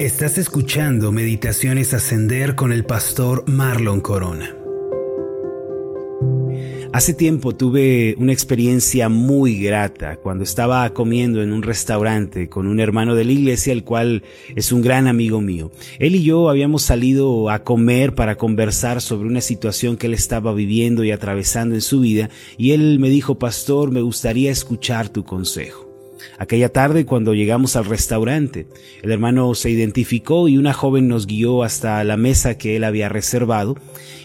Estás escuchando Meditaciones Ascender con el pastor Marlon Corona. Hace tiempo tuve una experiencia muy grata cuando estaba comiendo en un restaurante con un hermano de la iglesia, el cual es un gran amigo mío. Él y yo habíamos salido a comer para conversar sobre una situación que él estaba viviendo y atravesando en su vida, y él me dijo, Pastor, me gustaría escuchar tu consejo. Aquella tarde cuando llegamos al restaurante, el hermano se identificó y una joven nos guió hasta la mesa que él había reservado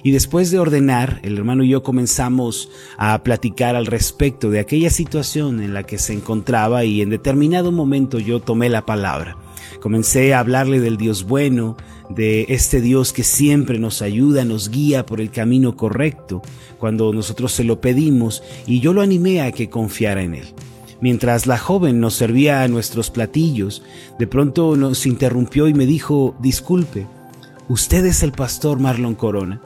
y después de ordenar, el hermano y yo comenzamos a platicar al respecto de aquella situación en la que se encontraba y en determinado momento yo tomé la palabra. Comencé a hablarle del Dios bueno, de este Dios que siempre nos ayuda, nos guía por el camino correcto cuando nosotros se lo pedimos y yo lo animé a que confiara en Él. Mientras la joven nos servía nuestros platillos, de pronto nos interrumpió y me dijo, disculpe, ¿usted es el pastor Marlon Corona?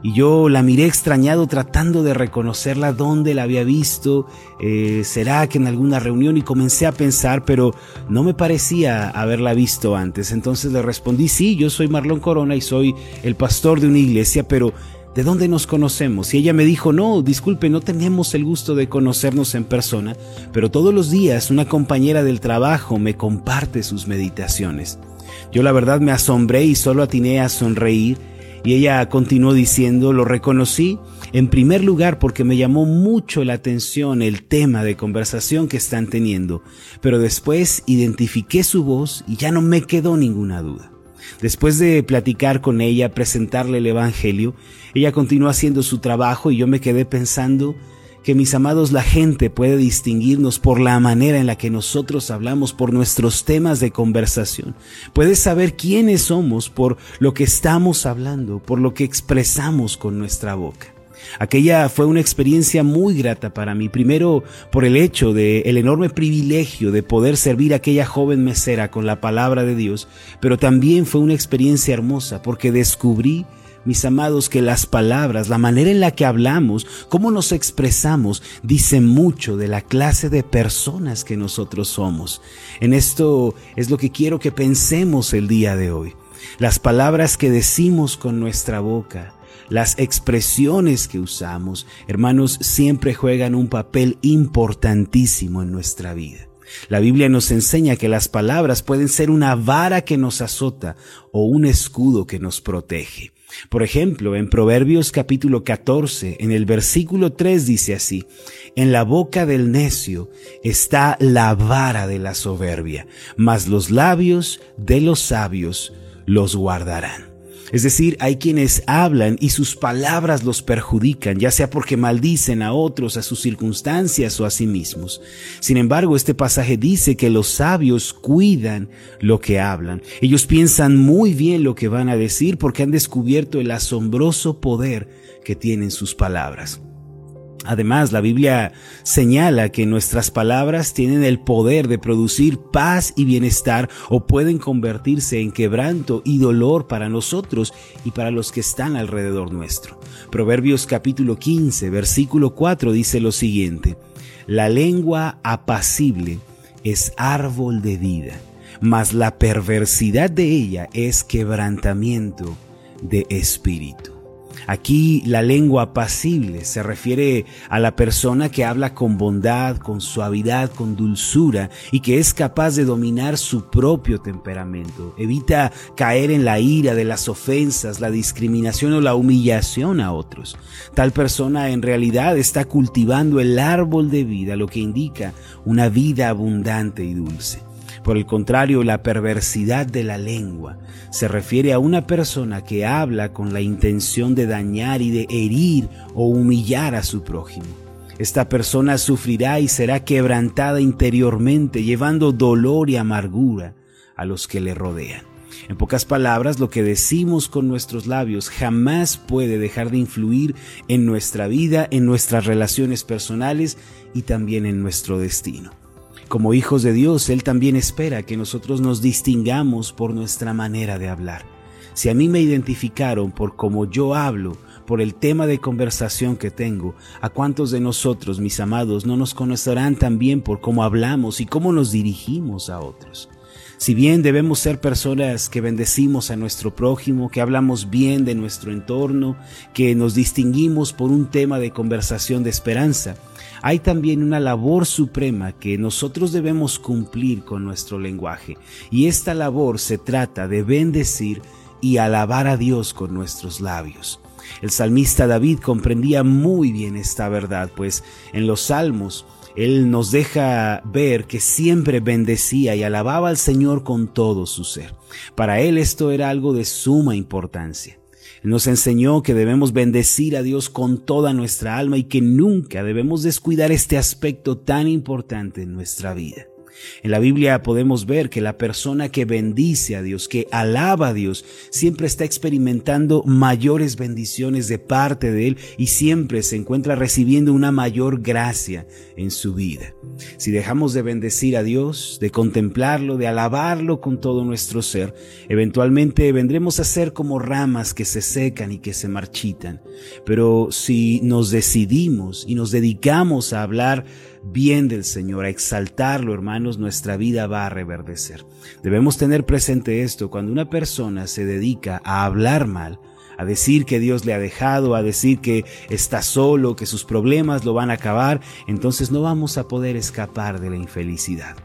Y yo la miré extrañado tratando de reconocerla dónde la había visto, eh, será que en alguna reunión y comencé a pensar, pero no me parecía haberla visto antes. Entonces le respondí, sí, yo soy Marlon Corona y soy el pastor de una iglesia, pero ¿de dónde nos conocemos? Y ella me dijo, no, disculpe, no tenemos el gusto de conocernos en persona, pero todos los días una compañera del trabajo me comparte sus meditaciones. Yo la verdad me asombré y solo atiné a sonreír y ella continuó diciendo, lo reconocí en primer lugar porque me llamó mucho la atención el tema de conversación que están teniendo, pero después identifiqué su voz y ya no me quedó ninguna duda. Después de platicar con ella, presentarle el Evangelio, ella continuó haciendo su trabajo y yo me quedé pensando que mis amados, la gente puede distinguirnos por la manera en la que nosotros hablamos, por nuestros temas de conversación. Puede saber quiénes somos por lo que estamos hablando, por lo que expresamos con nuestra boca. Aquella fue una experiencia muy grata para mí, primero por el hecho de el enorme privilegio de poder servir a aquella joven mesera con la palabra de Dios, pero también fue una experiencia hermosa porque descubrí mis amados, que las palabras, la manera en la que hablamos, cómo nos expresamos, dice mucho de la clase de personas que nosotros somos. En esto es lo que quiero que pensemos el día de hoy. Las palabras que decimos con nuestra boca, las expresiones que usamos, hermanos, siempre juegan un papel importantísimo en nuestra vida. La Biblia nos enseña que las palabras pueden ser una vara que nos azota o un escudo que nos protege. Por ejemplo, en Proverbios capítulo 14, en el versículo 3 dice así, en la boca del necio está la vara de la soberbia, mas los labios de los sabios los guardarán. Es decir, hay quienes hablan y sus palabras los perjudican, ya sea porque maldicen a otros, a sus circunstancias o a sí mismos. Sin embargo, este pasaje dice que los sabios cuidan lo que hablan. Ellos piensan muy bien lo que van a decir porque han descubierto el asombroso poder que tienen sus palabras. Además, la Biblia señala que nuestras palabras tienen el poder de producir paz y bienestar o pueden convertirse en quebranto y dolor para nosotros y para los que están alrededor nuestro. Proverbios capítulo 15, versículo 4 dice lo siguiente, La lengua apacible es árbol de vida, mas la perversidad de ella es quebrantamiento de espíritu. Aquí la lengua apacible se refiere a la persona que habla con bondad, con suavidad, con dulzura y que es capaz de dominar su propio temperamento. Evita caer en la ira de las ofensas, la discriminación o la humillación a otros. Tal persona en realidad está cultivando el árbol de vida, lo que indica una vida abundante y dulce. Por el contrario, la perversidad de la lengua se refiere a una persona que habla con la intención de dañar y de herir o humillar a su prójimo. Esta persona sufrirá y será quebrantada interiormente, llevando dolor y amargura a los que le rodean. En pocas palabras, lo que decimos con nuestros labios jamás puede dejar de influir en nuestra vida, en nuestras relaciones personales y también en nuestro destino. Como hijos de Dios, Él también espera que nosotros nos distingamos por nuestra manera de hablar. Si a mí me identificaron por cómo yo hablo, por el tema de conversación que tengo, ¿a cuántos de nosotros, mis amados, no nos conocerán también por cómo hablamos y cómo nos dirigimos a otros? Si bien debemos ser personas que bendecimos a nuestro prójimo, que hablamos bien de nuestro entorno, que nos distinguimos por un tema de conversación de esperanza, hay también una labor suprema que nosotros debemos cumplir con nuestro lenguaje. Y esta labor se trata de bendecir y alabar a Dios con nuestros labios. El salmista David comprendía muy bien esta verdad, pues en los salmos él nos deja ver que siempre bendecía y alababa al Señor con todo su ser. Para Él esto era algo de suma importancia. Nos enseñó que debemos bendecir a Dios con toda nuestra alma y que nunca debemos descuidar este aspecto tan importante en nuestra vida. En la Biblia podemos ver que la persona que bendice a Dios, que alaba a Dios, siempre está experimentando mayores bendiciones de parte de Él y siempre se encuentra recibiendo una mayor gracia en su vida. Si dejamos de bendecir a Dios, de contemplarlo, de alabarlo con todo nuestro ser, eventualmente vendremos a ser como ramas que se secan y que se marchitan. Pero si nos decidimos y nos dedicamos a hablar bien del Señor, a exaltarlo, hermanos, nuestra vida va a reverdecer. Debemos tener presente esto, cuando una persona se dedica a hablar mal, a decir que Dios le ha dejado, a decir que está solo, que sus problemas lo van a acabar, entonces no vamos a poder escapar de la infelicidad.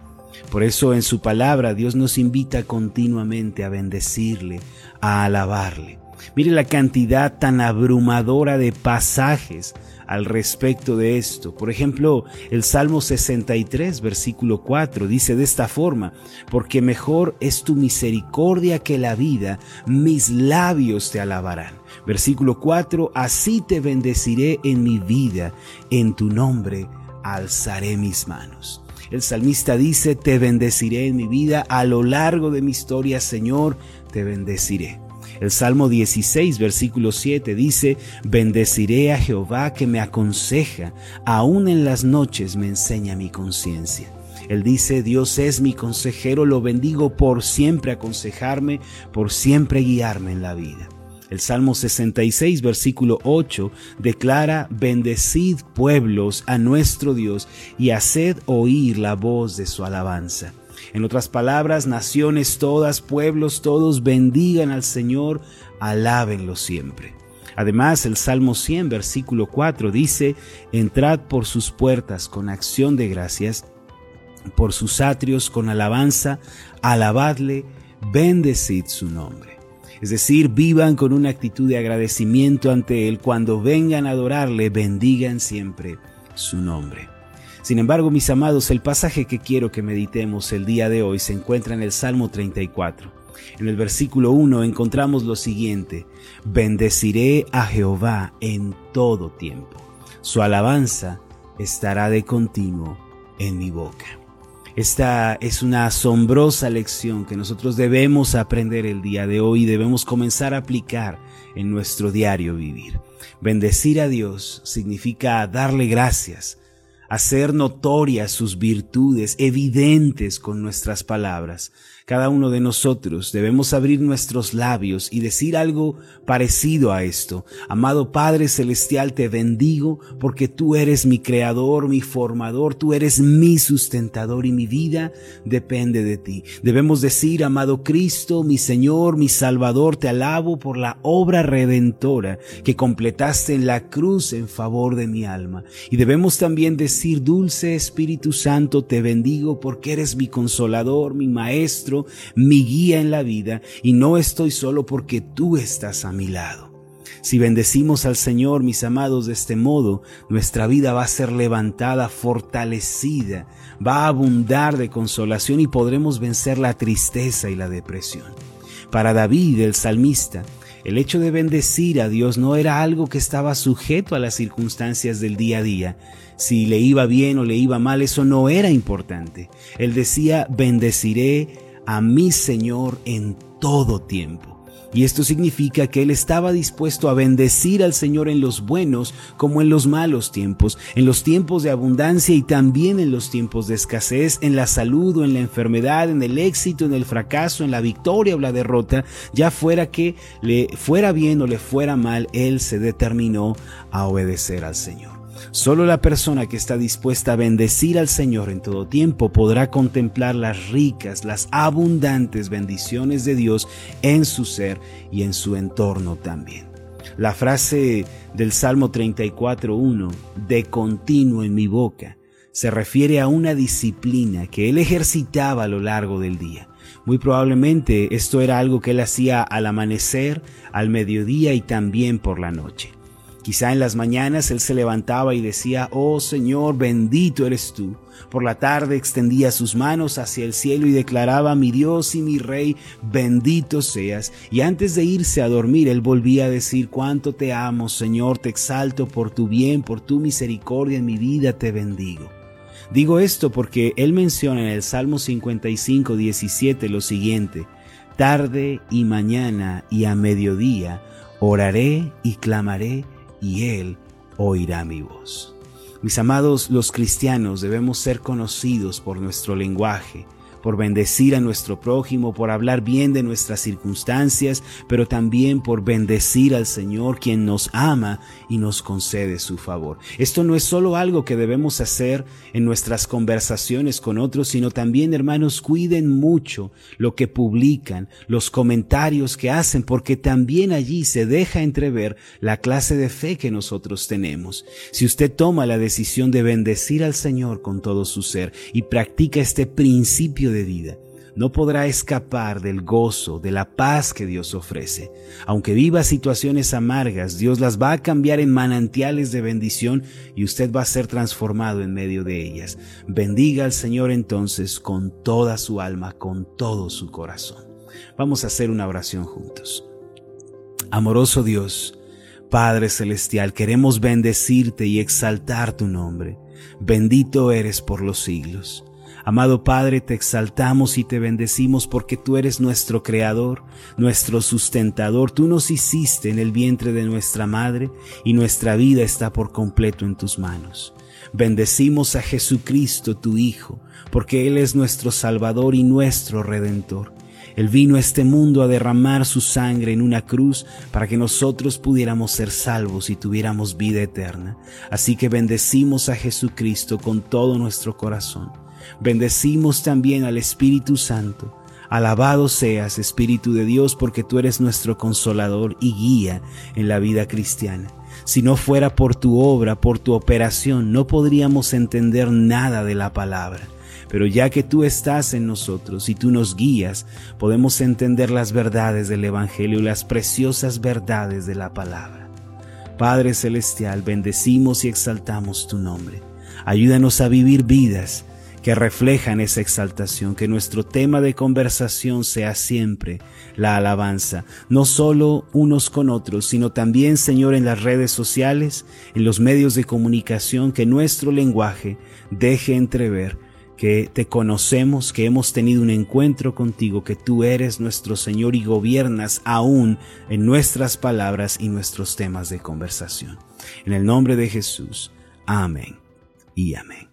Por eso en su palabra Dios nos invita continuamente a bendecirle, a alabarle. Mire la cantidad tan abrumadora de pasajes al respecto de esto. Por ejemplo, el Salmo 63, versículo 4, dice de esta forma, porque mejor es tu misericordia que la vida, mis labios te alabarán. Versículo 4, así te bendeciré en mi vida, en tu nombre alzaré mis manos. El salmista dice, te bendeciré en mi vida, a lo largo de mi historia, Señor, te bendeciré. El Salmo 16, versículo 7 dice, bendeciré a Jehová que me aconseja, aún en las noches me enseña mi conciencia. Él dice, Dios es mi consejero, lo bendigo por siempre aconsejarme, por siempre guiarme en la vida. El Salmo 66, versículo 8, declara, bendecid pueblos a nuestro Dios y haced oír la voz de su alabanza. En otras palabras, naciones todas, pueblos todos, bendigan al Señor, alábenlo siempre. Además, el Salmo 100, versículo 4 dice, entrad por sus puertas con acción de gracias, por sus atrios con alabanza, alabadle, bendecid su nombre. Es decir, vivan con una actitud de agradecimiento ante Él. Cuando vengan a adorarle, bendigan siempre su nombre. Sin embargo, mis amados, el pasaje que quiero que meditemos el día de hoy se encuentra en el Salmo 34. En el versículo 1 encontramos lo siguiente, bendeciré a Jehová en todo tiempo. Su alabanza estará de continuo en mi boca. Esta es una asombrosa lección que nosotros debemos aprender el día de hoy y debemos comenzar a aplicar en nuestro diario vivir. Bendecir a Dios significa darle gracias, hacer notorias sus virtudes, evidentes con nuestras palabras. Cada uno de nosotros debemos abrir nuestros labios y decir algo parecido a esto. Amado Padre Celestial, te bendigo porque tú eres mi creador, mi formador, tú eres mi sustentador y mi vida depende de ti. Debemos decir, amado Cristo, mi Señor, mi Salvador, te alabo por la obra redentora que completaste en la cruz en favor de mi alma. Y debemos también decir, dulce Espíritu Santo, te bendigo porque eres mi consolador, mi maestro, mi guía en la vida, y no estoy solo porque tú estás a mi lado. Si bendecimos al Señor, mis amados, de este modo, nuestra vida va a ser levantada, fortalecida, va a abundar de consolación y podremos vencer la tristeza y la depresión. Para David, el salmista, el hecho de bendecir a Dios no era algo que estaba sujeto a las circunstancias del día a día. Si le iba bien o le iba mal, eso no era importante. Él decía, bendeciré a mi Señor en todo tiempo. Y esto significa que él estaba dispuesto a bendecir al Señor en los buenos como en los malos tiempos, en los tiempos de abundancia y también en los tiempos de escasez, en la salud o en la enfermedad, en el éxito, en el fracaso, en la victoria o la derrota, ya fuera que le fuera bien o le fuera mal, él se determinó a obedecer al Señor. Solo la persona que está dispuesta a bendecir al Señor en todo tiempo podrá contemplar las ricas, las abundantes bendiciones de Dios en su ser y en su entorno también. La frase del Salmo 34.1, de continuo en mi boca, se refiere a una disciplina que él ejercitaba a lo largo del día. Muy probablemente esto era algo que él hacía al amanecer, al mediodía y también por la noche. Quizá en las mañanas él se levantaba y decía, Oh Señor, bendito eres tú. Por la tarde extendía sus manos hacia el cielo y declaraba, mi Dios y mi Rey, bendito seas. Y antes de irse a dormir, él volvía a decir, cuánto te amo, Señor, te exalto por tu bien, por tu misericordia en mi vida, te bendigo. Digo esto porque él menciona en el Salmo 55, 17 lo siguiente, tarde y mañana y a mediodía oraré y clamaré y Él oirá mi voz. Mis amados, los cristianos debemos ser conocidos por nuestro lenguaje, por bendecir a nuestro prójimo, por hablar bien de nuestras circunstancias, pero también por bendecir al Señor quien nos ama y nos concede su favor. Esto no es solo algo que debemos hacer en nuestras conversaciones con otros, sino también, hermanos, cuiden mucho lo que publican, los comentarios que hacen, porque también allí se deja entrever la clase de fe que nosotros tenemos. Si usted toma la decisión de bendecir al Señor con todo su ser y practica este principio no podrá escapar del gozo, de la paz que Dios ofrece. Aunque viva situaciones amargas, Dios las va a cambiar en manantiales de bendición y usted va a ser transformado en medio de ellas. Bendiga al Señor entonces con toda su alma, con todo su corazón. Vamos a hacer una oración juntos. Amoroso Dios, Padre Celestial, queremos bendecirte y exaltar tu nombre. Bendito eres por los siglos. Amado Padre, te exaltamos y te bendecimos porque tú eres nuestro Creador, nuestro sustentador. Tú nos hiciste en el vientre de nuestra Madre y nuestra vida está por completo en tus manos. Bendecimos a Jesucristo, tu Hijo, porque Él es nuestro Salvador y nuestro Redentor. Él vino a este mundo a derramar su sangre en una cruz para que nosotros pudiéramos ser salvos y tuviéramos vida eterna. Así que bendecimos a Jesucristo con todo nuestro corazón. Bendecimos también al Espíritu Santo. Alabado seas, Espíritu de Dios, porque tú eres nuestro consolador y guía en la vida cristiana. Si no fuera por tu obra, por tu operación, no podríamos entender nada de la palabra. Pero ya que tú estás en nosotros y tú nos guías, podemos entender las verdades del Evangelio y las preciosas verdades de la palabra. Padre Celestial, bendecimos y exaltamos tu nombre. Ayúdanos a vivir vidas que reflejan esa exaltación, que nuestro tema de conversación sea siempre la alabanza, no solo unos con otros, sino también, Señor, en las redes sociales, en los medios de comunicación, que nuestro lenguaje deje entrever que te conocemos, que hemos tenido un encuentro contigo, que tú eres nuestro Señor y gobiernas aún en nuestras palabras y nuestros temas de conversación. En el nombre de Jesús, amén y amén.